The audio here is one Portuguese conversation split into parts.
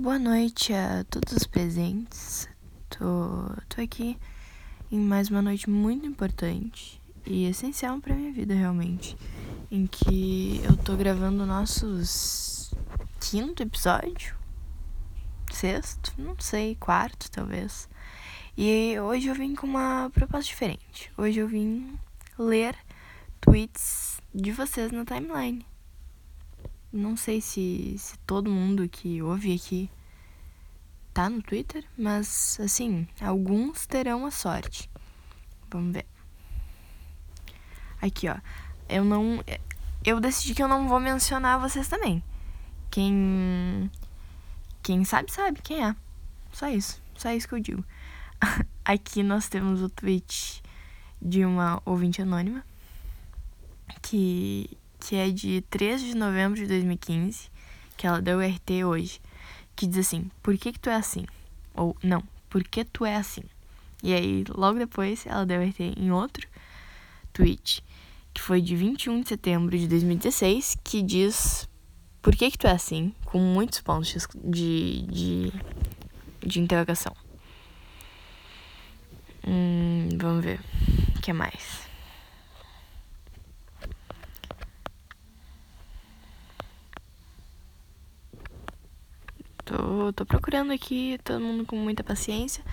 Boa noite a todos os presentes. Tô, tô aqui em mais uma noite muito importante e essencial para minha vida realmente, em que eu tô gravando o nossos quinto episódio, sexto, não sei, quarto talvez. E hoje eu vim com uma proposta diferente. Hoje eu vim ler tweets de vocês na timeline. Não sei se, se todo mundo que ouve aqui tá no Twitter, mas assim, alguns terão a sorte. Vamos ver. Aqui, ó. Eu não. Eu decidi que eu não vou mencionar vocês também. Quem. Quem sabe, sabe quem é. Só isso. Só isso que eu digo. Aqui nós temos o tweet de uma ouvinte anônima que, que é de 3 de novembro de 2015, que ela deu RT hoje, que diz assim: Por que, que tu é assim? Ou não, por que tu é assim? E aí, logo depois, ela deu RT em outro tweet, que foi de 21 de setembro de 2016, que diz: Por que, que tu é assim? Com muitos pontos de, de, de interrogação. Hum, vamos ver. O que mais? Tô, tô procurando aqui, todo mundo com muita paciência,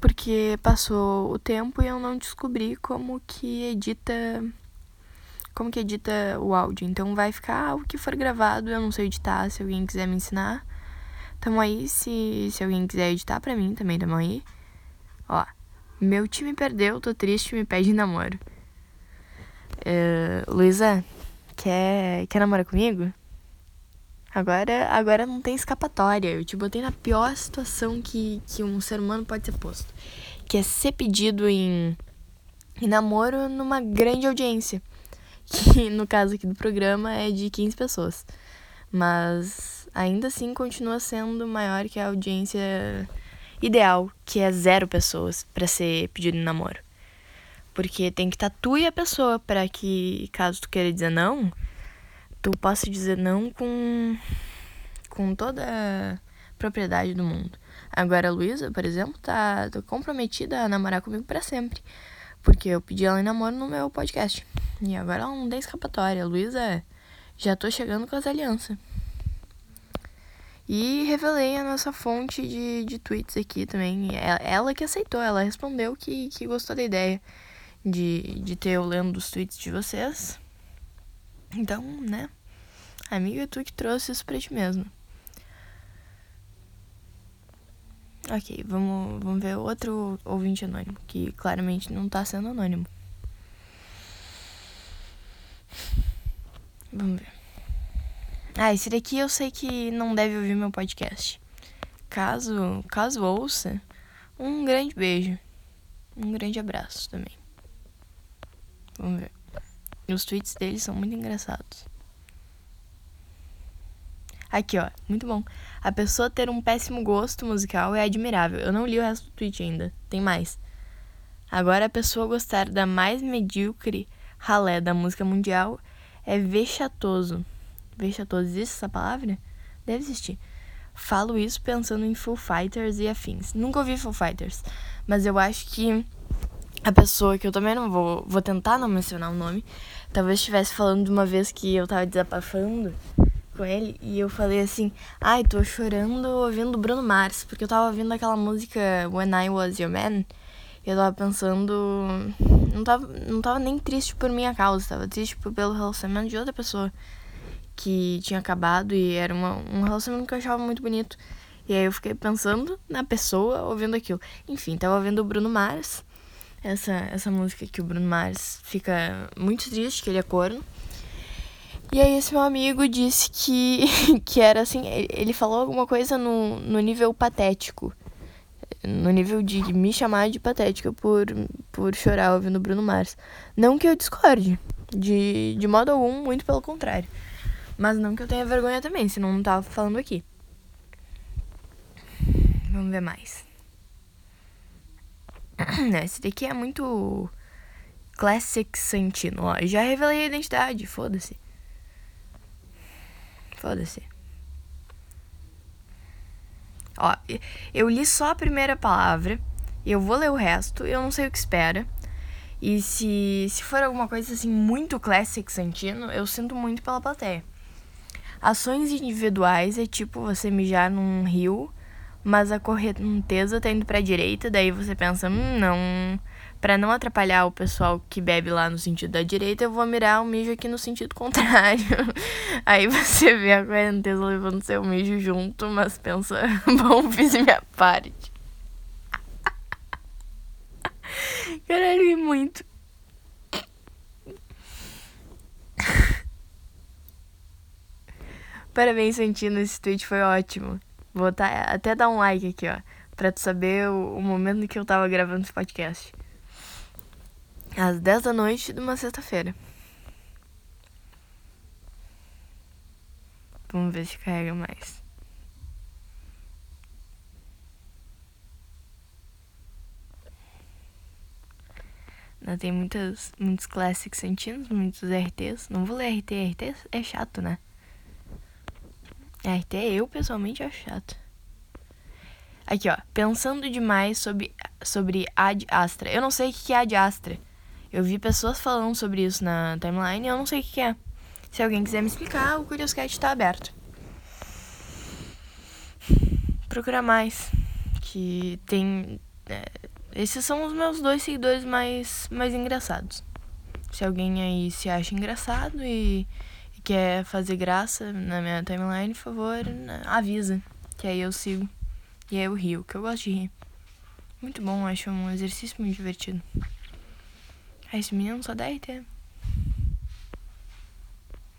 porque passou o tempo e eu não descobri como que edita como que edita o áudio. Então vai ficar o que for gravado, eu não sei editar, se alguém quiser me ensinar. Tamo aí, se, se alguém quiser editar pra mim também, tamo aí. Ó, meu time perdeu, tô triste, me pede namoro. Uh, Luísa, quer, quer namorar comigo? Agora, agora não tem escapatória. Eu te botei na pior situação que, que um ser humano pode ser posto. Que é ser pedido em, em namoro numa grande audiência. Que no caso aqui do programa é de 15 pessoas. Mas ainda assim continua sendo maior que a audiência ideal, que é zero pessoas para ser pedido em namoro. Porque tem que estar tu e a pessoa para que, caso tu queira dizer não, tu possa dizer não com, com toda a propriedade do mundo. Agora a Luísa, por exemplo, tá, tá comprometida a namorar comigo para sempre. Porque eu pedi ela em namoro no meu podcast. E agora ela não tem escapatória. Luísa, já tô chegando com as alianças. E revelei a nossa fonte de, de tweets aqui também. Ela, ela que aceitou, ela respondeu que, que gostou da ideia de, de ter eu lendo os tweets de vocês. Então, né? Amiga, tu que trouxe isso pra ti mesmo. Ok, vamos, vamos ver outro ouvinte anônimo, que claramente não tá sendo anônimo. Vamos ver. Ah, esse daqui eu sei que não deve ouvir meu podcast. Caso, caso ouça, um grande beijo. Um grande abraço também. Vamos ver. Os tweets dele são muito engraçados. Aqui, ó, muito bom. A pessoa ter um péssimo gosto musical é admirável. Eu não li o resto do tweet ainda. Tem mais. Agora, a pessoa gostar da mais medíocre ralé da música mundial é vexatoso. Vexatoso, existe essa palavra? Deve existir. Falo isso pensando em Full Fighters e afins. Nunca ouvi Full Fighters, mas eu acho que a pessoa que eu também não vou, vou tentar não mencionar o nome, talvez estivesse falando de uma vez que eu tava desabafando com ele e eu falei assim: "Ai, tô chorando ouvindo Bruno Mars, porque eu tava ouvindo aquela música When I Was Your Man". Eu tava pensando, não tava, não tava nem triste por minha causa, tava triste pelo relacionamento de outra pessoa que tinha acabado e era uma, um relacionamento que eu achava muito bonito. E aí eu fiquei pensando na pessoa ouvindo aquilo. Enfim, tava ouvindo o Bruno Mars, essa, essa música que o Bruno Mars fica muito triste, que ele é corno. E aí esse meu amigo disse que, que era assim, ele falou alguma coisa no, no nível patético. No nível de me chamar de patética por, por chorar ouvindo Bruno Mars. Não que eu discorde, de, de modo algum, muito pelo contrário. Mas não que eu tenha vergonha também, senão não tava falando aqui. Vamos ver mais. Esse daqui é muito Classic Santino. Ó, já revelei a identidade, foda-se. Foda-se. Ó, eu li só a primeira palavra. Eu vou ler o resto. Eu não sei o que espera. E se, se for alguma coisa assim muito classic Santino, eu sinto muito pela plateia. Ações individuais é tipo você mijar num rio, mas a correnteza tá indo pra direita, daí você pensa, hum, não. Pra não atrapalhar o pessoal que bebe lá no sentido da direita, eu vou mirar o mijo aqui no sentido contrário. Aí você vê a correnteza levando seu mijo junto, mas pensa, bom, fiz minha parte. Caralho, muito. Parabéns, Santino. Esse tweet foi ótimo. Vou tá, até dar um like aqui, ó. Pra tu saber o, o momento que eu tava gravando esse podcast. Às 10 da noite de uma sexta-feira. Vamos ver se carrega mais. Não, tem muitas, muitos classics sentidos, muitos RTs. Não vou ler RT, RT é chato, né? RT eu pessoalmente acho chato. Aqui, ó. Pensando demais sobre, sobre Ad Astra. Eu não sei o que é Ad Astra. Eu vi pessoas falando sobre isso na timeline e eu não sei o que é. Se alguém quiser me explicar, o Curioscat tá aberto. Procura mais. Que tem. É, esses são os meus dois seguidores mais, mais engraçados. Se alguém aí se acha engraçado e quer fazer graça na minha timeline, por favor, né, avisa. Que aí eu sigo. E aí eu rio, que eu gosto de rir. Muito bom, acho um exercício muito divertido. Ah, esse menino só dá RT.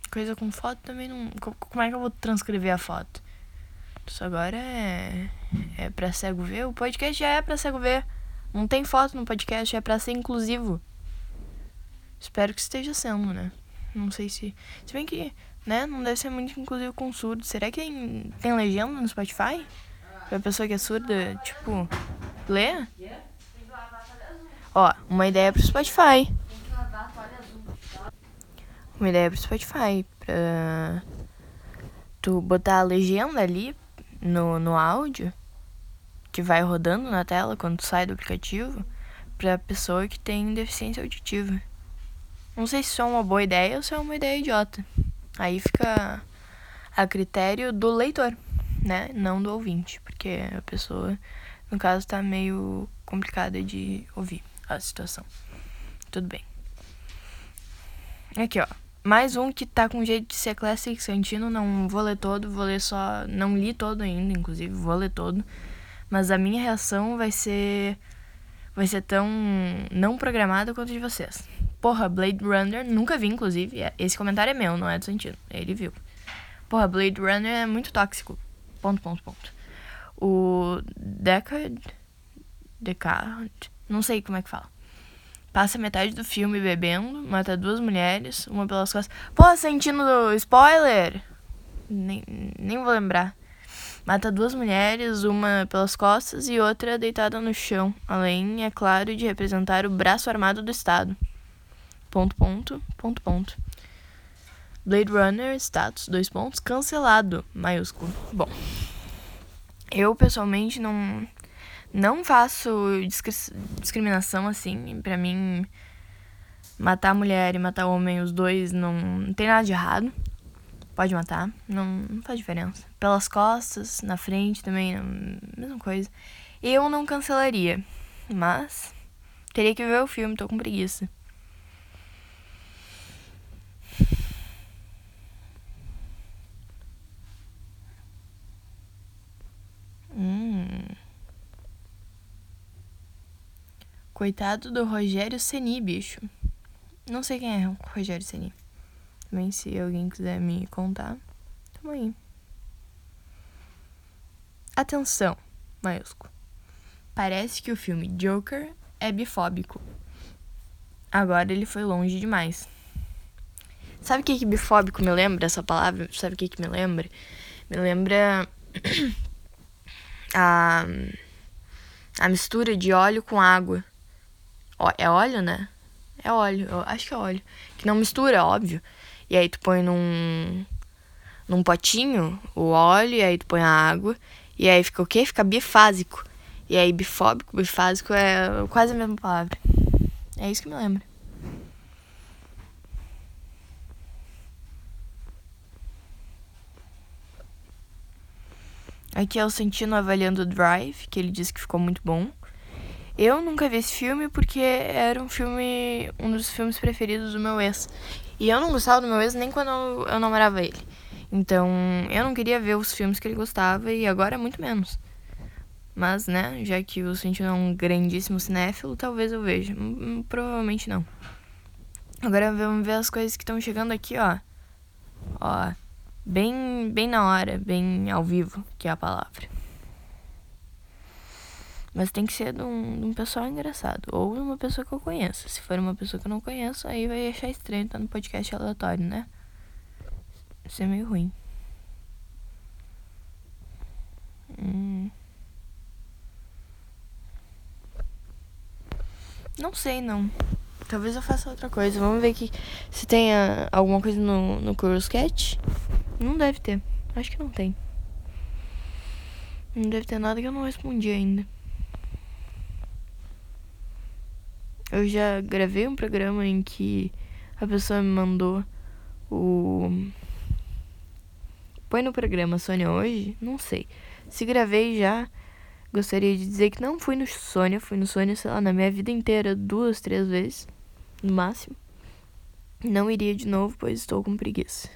Coisa com foto também não. Como é que eu vou transcrever a foto? Isso agora é. É pra cego ver? O podcast já é pra cego ver. Não tem foto no podcast, é para ser inclusivo. Espero que esteja sendo, né? Não sei se. Se bem que, né? Não deve ser muito inclusivo com surdo. Será que tem, tem legenda no Spotify? Pra pessoa que é surda, tipo, ler? Ó, uma ideia pro Spotify. Uma ideia pro Spotify. Pra tu botar a legenda ali no, no áudio que vai rodando na tela quando sai do aplicativo para pessoa que tem deficiência auditiva. Não sei se isso é uma boa ideia ou se é uma ideia idiota. Aí fica a critério do leitor, né? Não do ouvinte, porque a pessoa, no caso, tá meio complicada de ouvir a situação. Tudo bem. Aqui, ó. Mais um que tá com jeito de ser Classic Santino. Não vou ler todo, vou ler só. Não li todo ainda, inclusive, vou ler todo. Mas a minha reação vai ser. Vai ser tão não programada quanto de vocês. Porra, Blade Runner, nunca vi, inclusive. Esse comentário é meu, não é do sentido. Ele viu. Porra, Blade Runner é muito tóxico. Ponto, ponto, ponto. O Deckard. Deckard. Não sei como é que fala. Passa metade do filme bebendo, mata duas mulheres, uma pelas costas. Pô, sentindo spoiler! Nem, nem vou lembrar. Mata duas mulheres, uma pelas costas e outra deitada no chão, além, é claro, de representar o braço armado do Estado. Ponto, ponto, ponto, ponto. Blade Runner, status, dois pontos, cancelado, maiúsculo. Bom, eu pessoalmente não, não faço discriminação assim. Pra mim, matar mulher e matar homem, os dois, não, não tem nada de errado. Pode matar, não, não faz diferença. Pelas costas, na frente também, mesma coisa. Eu não cancelaria, mas teria que ver o filme, tô com preguiça. Hum. Coitado do Rogério Ceni, bicho. Não sei quem é o Rogério Ceni. Também se alguém quiser me contar, tamo aí. Atenção, maiúsculo. Parece que o filme Joker é bifóbico. Agora ele foi longe demais. Sabe o que, que bifóbico me lembra, essa palavra? Sabe o que, que me lembra? Me lembra a, a mistura de óleo com água. É óleo, né? É óleo, eu acho que é óleo. Que não mistura, óbvio. E aí tu põe num, num potinho o óleo, e aí tu põe a água. E aí fica o quê? Fica bifásico. E aí bifóbico, bifásico é quase a mesma palavra. É isso que me lembra. Aqui é o Santino avaliando o Drive, que ele disse que ficou muito bom. Eu nunca vi esse filme porque era um filme, um dos filmes preferidos do meu ex. E eu não gostava do meu ex nem quando eu, namorava ele. Então, eu não queria ver os filmes que ele gostava e agora é muito menos. Mas, né, já que o Santino é um grandíssimo cinéfilo, talvez eu veja. Hum, hum, provavelmente não. Agora vamos ver as coisas que estão chegando aqui, ó. Ó, bem, bem na hora, bem ao vivo, que é a palavra. Mas tem que ser de um, de um pessoal engraçado. Ou de uma pessoa que eu conheço. Se for uma pessoa que eu não conheço, aí vai achar estranho estar no podcast aleatório, né? Isso é meio ruim. Hum. Não sei, não. Talvez eu faça outra coisa. Vamos ver aqui se tem a, alguma coisa no, no Curious Cat. Não deve ter. Acho que não tem. Não deve ter nada que eu não respondi ainda. Eu já gravei um programa em que a pessoa me mandou o. Põe no programa Sônia hoje? Não sei. Se gravei já, Gostaria de dizer que não fui no Sônia, fui no Sônia, sei lá, na minha vida inteira, duas, três vezes, no máximo. Não iria de novo, pois estou com preguiça.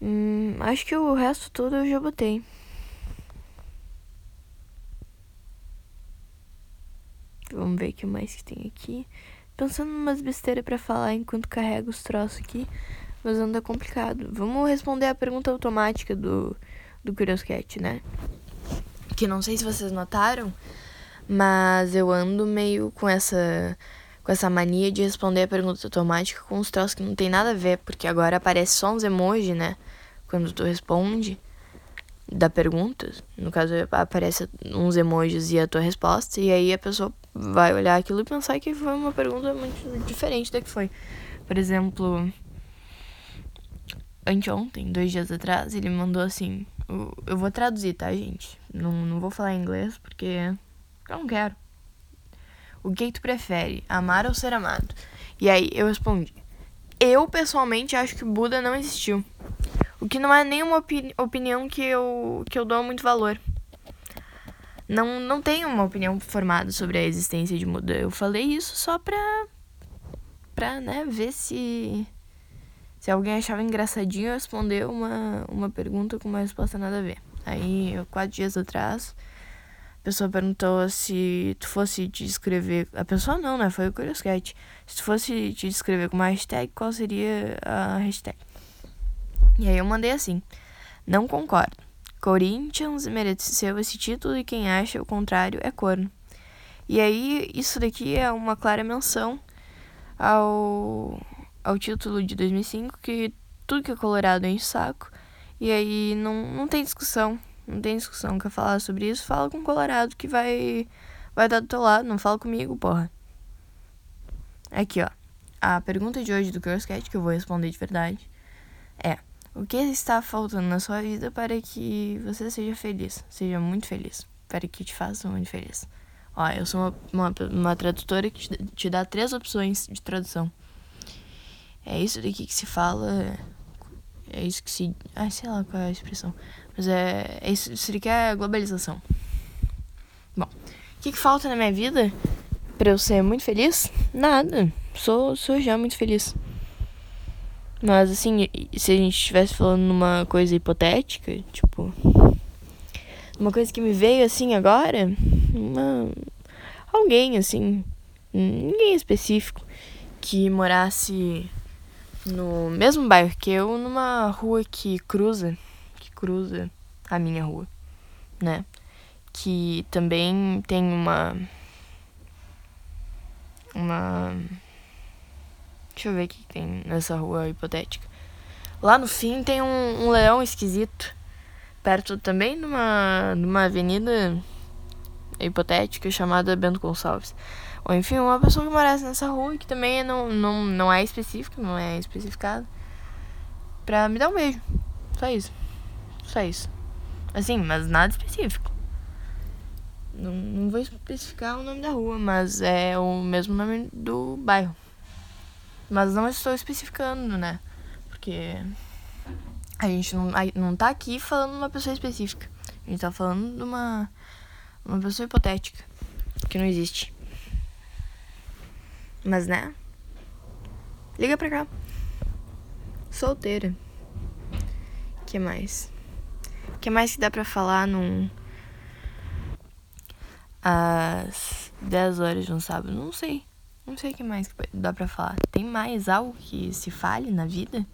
Hum, acho que o resto todo eu já botei. Vamos ver o que mais que tem aqui. Pensando em umas besteiras para falar enquanto carrego os troços aqui, mas anda complicado. Vamos responder a pergunta automática do, do Curious Cat, né? que não sei se vocês notaram, mas eu ando meio com essa com essa mania de responder a pergunta automática com uns troços que não tem nada a ver, porque agora aparece só uns emojis, né? Quando tu responde da pergunta, no caso aparece uns emojis e a tua resposta, e aí a pessoa vai olhar aquilo e pensar que foi uma pergunta muito diferente da que foi. Por exemplo, anteontem, dois dias atrás, ele mandou assim: eu vou traduzir, tá, gente? Não, não vou falar inglês porque eu não quero. O que, que tu prefere, amar ou ser amado? E aí eu respondi: Eu pessoalmente acho que Buda não existiu. O que não é nenhuma opini opinião que eu, que eu dou muito valor. Não, não tenho uma opinião formada sobre a existência de Buda. Eu falei isso só pra, pra né, ver se se alguém achava engraçadinho responder uma, uma pergunta com uma resposta nada a ver. Aí, quatro dias atrás, a pessoa perguntou se tu fosse te escrever. A pessoa não, né? Foi o Curious Cat. Se tu fosse te escrever com uma hashtag, qual seria a hashtag? E aí eu mandei assim: Não concordo. Corinthians mereceu esse título e quem acha o contrário é corno. E aí, isso daqui é uma clara menção ao ao título de 2005 que tudo que é colorado enche o saco. E aí não, não tem discussão. Não tem discussão. Quer falar sobre isso? Fala com o Colorado que vai, vai dar do teu lado. Não fala comigo, porra. Aqui, ó. A pergunta de hoje do Girl Cat, que eu vou responder de verdade, é: O que está faltando na sua vida para que você seja feliz? Seja muito feliz. Para que te faça muito feliz. Ó, eu sou uma, uma, uma tradutora que te, dá três opções de tradução. É isso daqui que se fala. É isso que se. Ai, sei lá qual é a expressão. Mas é. é isso, isso daqui é globalização. Bom, o que, que falta na minha vida para eu ser muito feliz? Nada. Sou, sou já muito feliz. Mas assim, se a gente estivesse falando numa coisa hipotética, tipo. Uma coisa que me veio assim agora, uma. Alguém assim. Ninguém específico que morasse no mesmo bairro que eu, numa rua que cruza, que cruza a minha rua, né? Que também tem uma uma Deixa eu ver o que tem nessa rua hipotética. Lá no fim tem um, um leão esquisito. Perto também numa, numa avenida hipotética chamada Bento Gonçalves. Ou enfim, uma pessoa que morasse nessa rua e que também não, não, não é específica, não é especificado. Pra me dar um beijo. Só isso. Só isso. Assim, mas nada específico. Não, não vou especificar o nome da rua, mas é o mesmo nome do bairro. Mas não estou especificando, né? Porque a gente não, não tá aqui falando de uma pessoa específica. A gente tá falando de uma, uma pessoa hipotética. Que não existe. Mas, né? Liga pra cá. Solteira. que mais? que mais que dá pra falar num. Às 10 horas de um sábado? Não sei. Não sei o que mais que dá pra falar. Tem mais algo que se fale na vida?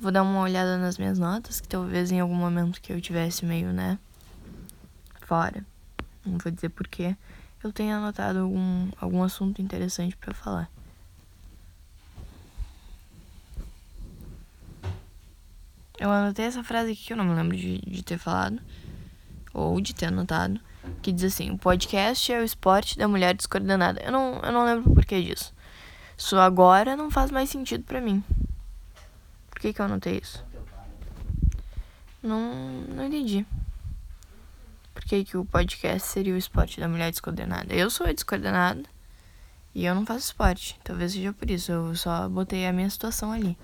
Vou dar uma olhada nas minhas notas, que talvez em algum momento que eu tivesse meio, né? Fora. Não vou dizer porquê. Eu tenha anotado algum, algum assunto interessante para falar. Eu anotei essa frase aqui que eu não me lembro de, de ter falado. Ou de ter anotado. Que diz assim: o podcast é o esporte da mulher descoordenada. Eu não, eu não lembro o porquê disso. Isso agora não faz mais sentido para mim. Por que, que eu anotei isso? Não, não entendi. Por que, que o podcast seria o esporte da mulher descoordenada? Eu sou a descoordenada e eu não faço esporte. Talvez seja por isso. Eu só botei a minha situação ali.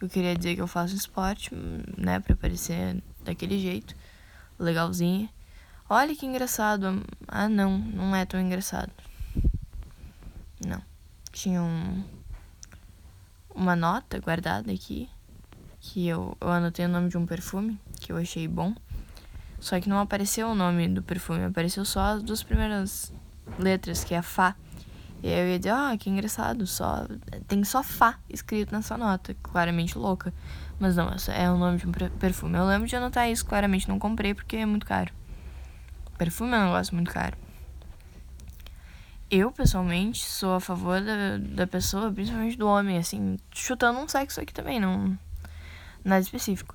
Eu queria dizer que eu faço esporte, né, pra parecer daquele jeito, legalzinho. Olha que engraçado. Ah, não, não é tão engraçado. Não. Tinha um, uma nota guardada aqui, que eu, eu anotei o nome de um perfume, que eu achei bom. Só que não apareceu o nome do perfume, apareceu só as duas primeiras letras, que é a Fá. E aí eu ia dizer, ah, que engraçado, só tem só Fá escrito nessa nota, claramente louca. Mas não, é o nome de um perfume. Eu lembro de anotar isso, claramente não comprei porque é muito caro. Perfume é um negócio muito caro. Eu, pessoalmente, sou a favor da, da pessoa, principalmente do homem, assim, chutando um sexo aqui também, não. Nada específico.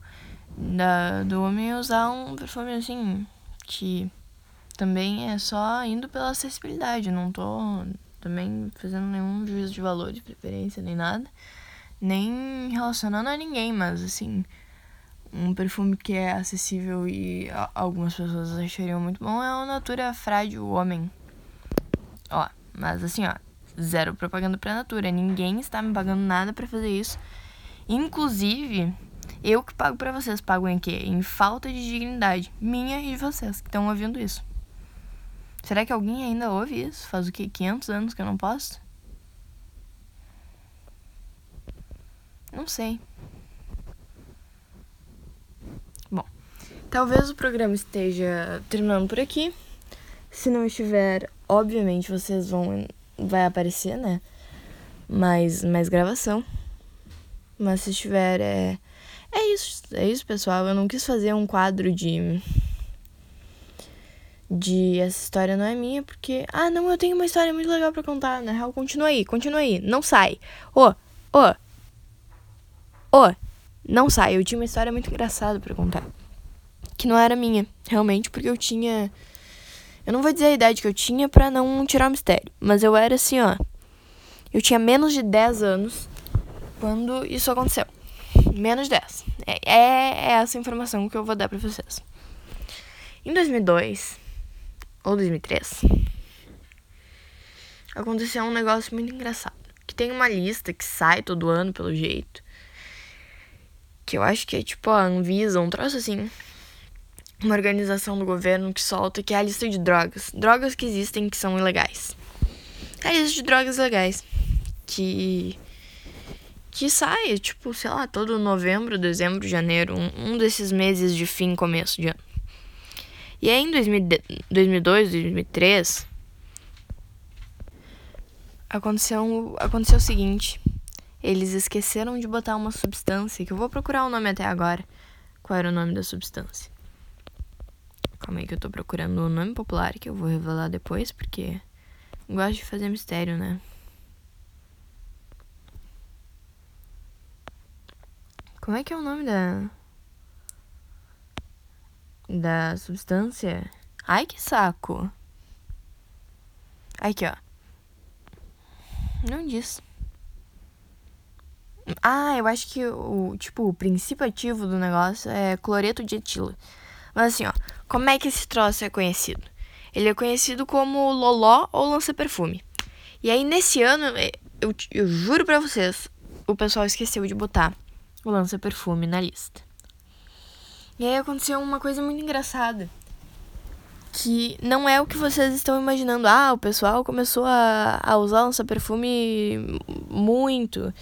Da, do homem usar um perfume assim, que também é só indo pela acessibilidade, não tô também fazendo nenhum juízo de valor, de preferência, nem nada. Nem relacionando a ninguém, mas assim, um perfume que é acessível e algumas pessoas achariam muito bom é o Natura Frágil Homem. Ó, mas assim, ó, zero propaganda pra Natura. Ninguém está me pagando nada para fazer isso. Inclusive, eu que pago para vocês, pago em quê? Em falta de dignidade minha e de vocês que estão ouvindo isso. Será que alguém ainda ouve isso? Faz o quê? 500 anos que eu não posto? Não sei. Bom, talvez o programa esteja terminando por aqui. Se não estiver, obviamente vocês vão vai aparecer, né? Mais mais gravação. Mas se estiver é é isso, é isso, pessoal. Eu não quis fazer um quadro de de essa história não é minha, porque, ah, não, eu tenho uma história muito legal para contar. Na real, continua aí, continua aí, não sai. Ô, ô, ô, não sai. Eu tinha uma história muito engraçada para contar. Que não era minha, realmente, porque eu tinha. Eu não vou dizer a idade que eu tinha para não tirar o mistério, mas eu era assim, ó. Eu tinha menos de 10 anos quando isso aconteceu. Menos de 10. É, é essa informação que eu vou dar pra vocês. Em 2002, ou 2003, aconteceu um negócio muito engraçado. Que tem uma lista que sai todo ano, pelo jeito. Que eu acho que é tipo a Anvisa, um troço assim. Uma organização do governo que solta, que é a lista de drogas. Drogas que existem que são ilegais. A lista de drogas legais. Que. Que sai, tipo, sei lá, todo novembro, dezembro, janeiro. Um, um desses meses de fim, começo de ano. E aí em 2002, 2003, aconteceu, aconteceu o seguinte. Eles esqueceram de botar uma substância, que eu vou procurar o nome até agora. Qual era o nome da substância? Calma aí que eu tô procurando o nome popular, que eu vou revelar depois, porque gosto de fazer mistério, né? Como é que é o nome da da substância. Ai, que saco. Aqui, ó. Não diz. Ah, eu acho que o, tipo, o princípio ativo do negócio é cloreto de etilo. Mas assim, ó, como é que esse troço é conhecido? Ele é conhecido como Loló ou lança-perfume. E aí, nesse ano, é, eu, eu juro pra vocês, o pessoal esqueceu de botar o lança-perfume na lista. E aí aconteceu uma coisa muito engraçada. Que não é o que vocês estão imaginando. Ah, o pessoal começou a, a usar lança-perfume muito.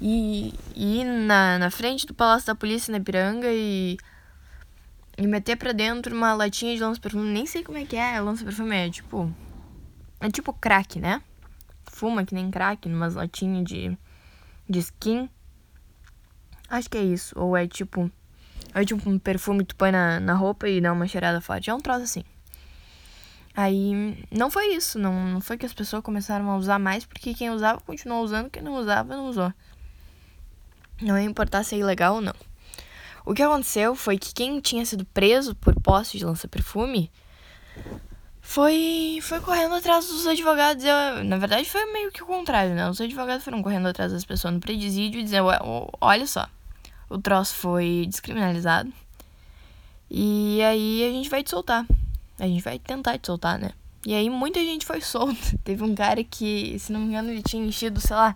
E, ir na, na frente do Palácio da Polícia na Ipiranga e e meter pra dentro uma latinha de lança-perfume. Nem sei como é que é lança-perfume. É tipo. É tipo crack, né? Fuma que nem crack, numas latinhas de, de skin. Acho que é isso. Ou é tipo. É tipo um perfume que tu põe na, na roupa e dá uma cheirada forte. É um troço assim. Aí não foi isso. Não, não foi que as pessoas começaram a usar mais, porque quem usava continuou usando, quem não usava não usou. Não ia importar se é ilegal ou não. O que aconteceu foi que quem tinha sido preso por posse de lança-perfume foi, foi correndo atrás dos advogados. Eu, na verdade, foi meio que o contrário, né? Os advogados foram correndo atrás das pessoas no presídio e dizendo: olha só, o troço foi descriminalizado. E aí a gente vai te soltar. A gente vai tentar te soltar, né? E aí muita gente foi solta. Teve um cara que, se não me engano, ele tinha enchido, sei lá,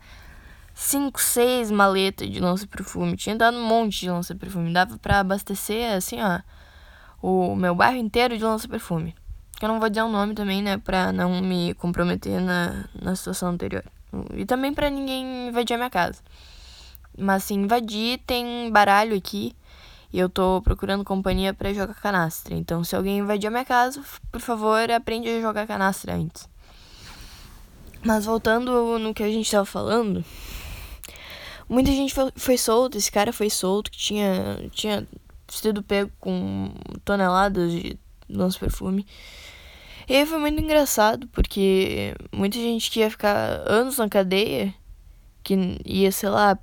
cinco, seis maletas de lança-perfume. Tinha dado um monte de lança-perfume. Dava para abastecer, assim, ó, o meu bairro inteiro de lança-perfume. Eu não vou dizer o nome também, né, pra não me comprometer na, na situação anterior. E também para ninguém invadir a minha casa. Mas se invadir, tem baralho aqui. E eu tô procurando companhia para jogar canastra. Então, se alguém invadir a minha casa, por favor, aprende a jogar canastra antes. Mas voltando no que a gente tava falando, Muita gente foi, foi solta, esse cara foi solto, que tinha, tinha sido pego com toneladas de lança-perfume. E aí foi muito engraçado, porque muita gente que ia ficar anos na cadeia, que ia, sei lá,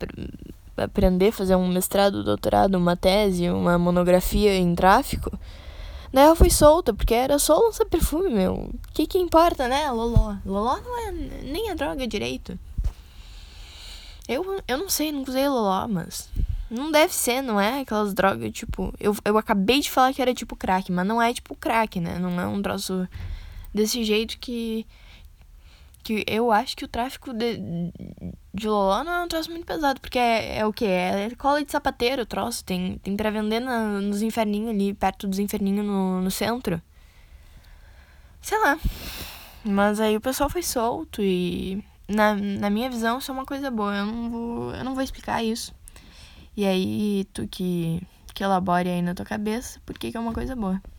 aprender, fazer um mestrado, doutorado, uma tese, uma monografia em tráfico, daí ela foi solta, porque era só lança-perfume, meu. O que que importa, né? Loló. Loló não é nem a droga direito. Eu, eu não sei, não usei Loló, mas. Não deve ser, não é? Aquelas drogas, tipo. Eu, eu acabei de falar que era tipo crack, mas não é tipo crack, né? Não é um troço desse jeito que. Que eu acho que o tráfico de, de Loló não é um troço muito pesado, porque é, é o que? É cola de sapateiro o troço. Tem, tem pra vender na, nos inferninhos ali, perto dos inferninhos no, no centro. Sei lá. Mas aí o pessoal foi solto e na, na minha visão, isso é uma coisa boa. Eu não vou, eu não vou explicar isso. E aí, tu que, que elabore aí na tua cabeça, por que, que é uma coisa boa.